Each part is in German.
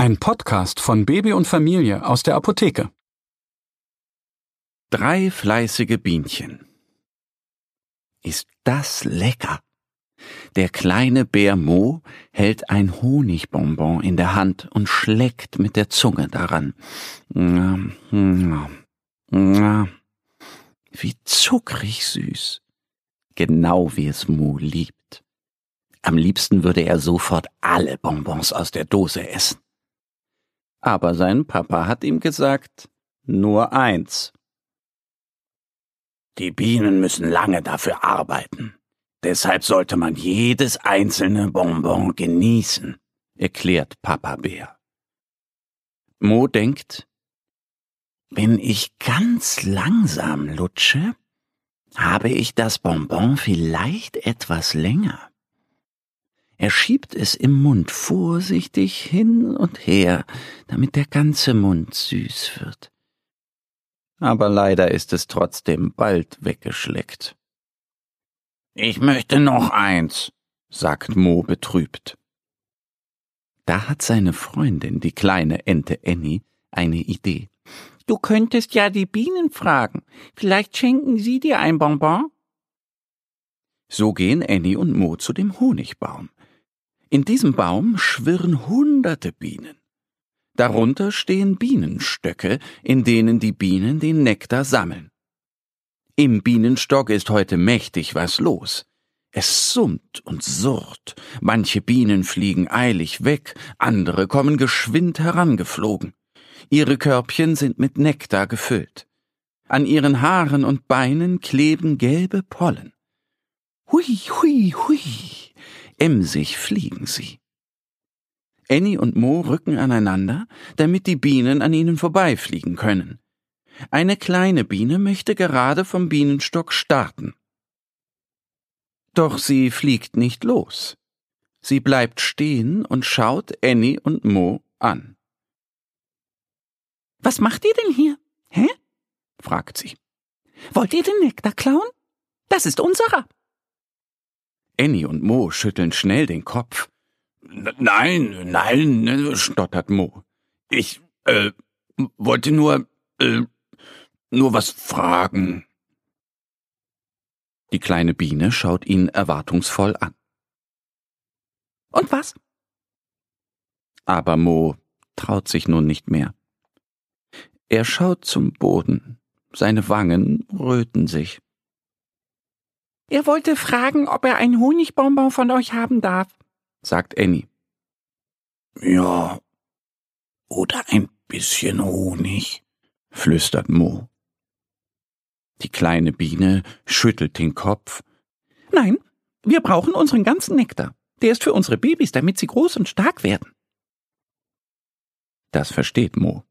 Ein Podcast von Baby und Familie aus der Apotheke. Drei fleißige Bienchen. Ist das lecker? Der kleine Bär Mo hält ein Honigbonbon in der Hand und schleckt mit der Zunge daran. Wie zuckrig süß. Genau wie es Mo liebt. Am liebsten würde er sofort alle Bonbons aus der Dose essen. Aber sein Papa hat ihm gesagt, nur eins. Die Bienen müssen lange dafür arbeiten. Deshalb sollte man jedes einzelne Bonbon genießen, erklärt Papa Bär. Mo denkt, wenn ich ganz langsam lutsche, habe ich das Bonbon vielleicht etwas länger. Er schiebt es im Mund vorsichtig hin und her, damit der ganze Mund süß wird. Aber leider ist es trotzdem bald weggeschleckt. Ich möchte noch eins, sagt Mo betrübt. Da hat seine Freundin, die kleine Ente Annie, eine Idee. Du könntest ja die Bienen fragen. Vielleicht schenken sie dir ein Bonbon. So gehen Annie und Mo zu dem Honigbaum. In diesem Baum schwirren hunderte Bienen. Darunter stehen Bienenstöcke, in denen die Bienen den Nektar sammeln. Im Bienenstock ist heute mächtig was los. Es summt und surrt, manche Bienen fliegen eilig weg, andere kommen geschwind herangeflogen. Ihre Körbchen sind mit Nektar gefüllt. An ihren Haaren und Beinen kleben gelbe Pollen. Hui, hui, hui, emsig fliegen sie. Annie und Mo rücken aneinander, damit die Bienen an ihnen vorbeifliegen können. Eine kleine Biene möchte gerade vom Bienenstock starten. Doch sie fliegt nicht los. Sie bleibt stehen und schaut Annie und Mo an. Was macht ihr denn hier? Hä? fragt sie. Wollt ihr den Nektar klauen? Das ist unserer. Annie und Mo schütteln schnell den Kopf. Nein, nein, stottert Mo. Ich, äh, wollte nur, äh, nur was fragen. Die kleine Biene schaut ihn erwartungsvoll an. Und was? Aber Mo traut sich nun nicht mehr. Er schaut zum Boden, seine Wangen röten sich. Er wollte fragen, ob er ein Honigbonbon von euch haben darf, sagt Annie. Ja, oder ein bisschen Honig, flüstert Mo. Die kleine Biene schüttelt den Kopf. Nein, wir brauchen unseren ganzen Nektar. Der ist für unsere Babys, damit sie groß und stark werden. Das versteht Mo.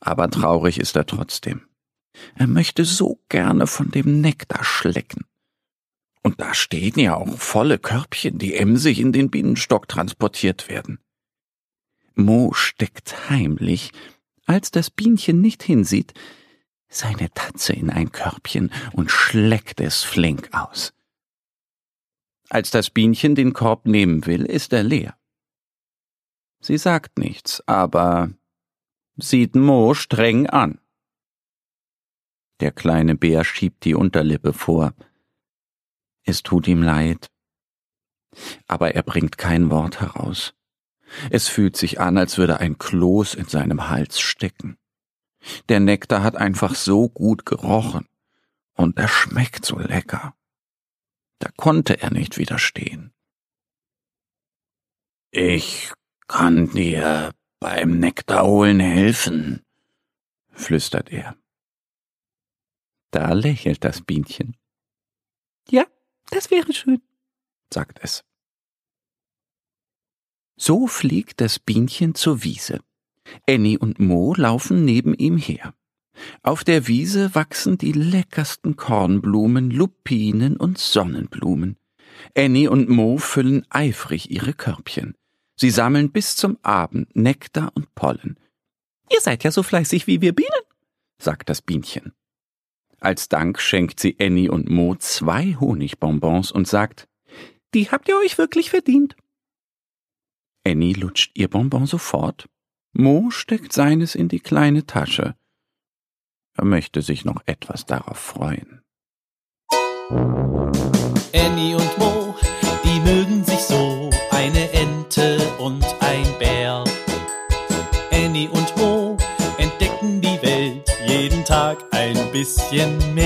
Aber traurig ist er trotzdem. Er möchte so gerne von dem Nektar schlecken. Und da stehen ja auch volle Körbchen, die emsig in den Bienenstock transportiert werden. Mo steckt heimlich, als das Bienchen nicht hinsieht, seine Tatze in ein Körbchen und schleckt es flink aus. Als das Bienchen den Korb nehmen will, ist er leer. Sie sagt nichts, aber sieht Mo streng an. Der kleine Bär schiebt die Unterlippe vor. Es tut ihm leid. Aber er bringt kein Wort heraus. Es fühlt sich an, als würde ein Kloß in seinem Hals stecken. Der Nektar hat einfach so gut gerochen. Und er schmeckt so lecker. Da konnte er nicht widerstehen. Ich kann dir beim Nektar holen helfen, flüstert er. Da lächelt das Bienchen. Ja, das wäre schön, sagt es. So fliegt das Bienchen zur Wiese. Annie und Mo laufen neben ihm her. Auf der Wiese wachsen die leckersten Kornblumen, Lupinen und Sonnenblumen. Annie und Mo füllen eifrig ihre Körbchen. Sie sammeln bis zum Abend Nektar und Pollen. Ihr seid ja so fleißig wie wir Bienen, sagt das Bienchen. Als Dank schenkt sie Annie und Mo zwei Honigbonbons und sagt, die habt ihr euch wirklich verdient. Annie lutscht ihr Bonbon sofort. Mo steckt seines in die kleine Tasche. Er möchte sich noch etwas darauf freuen.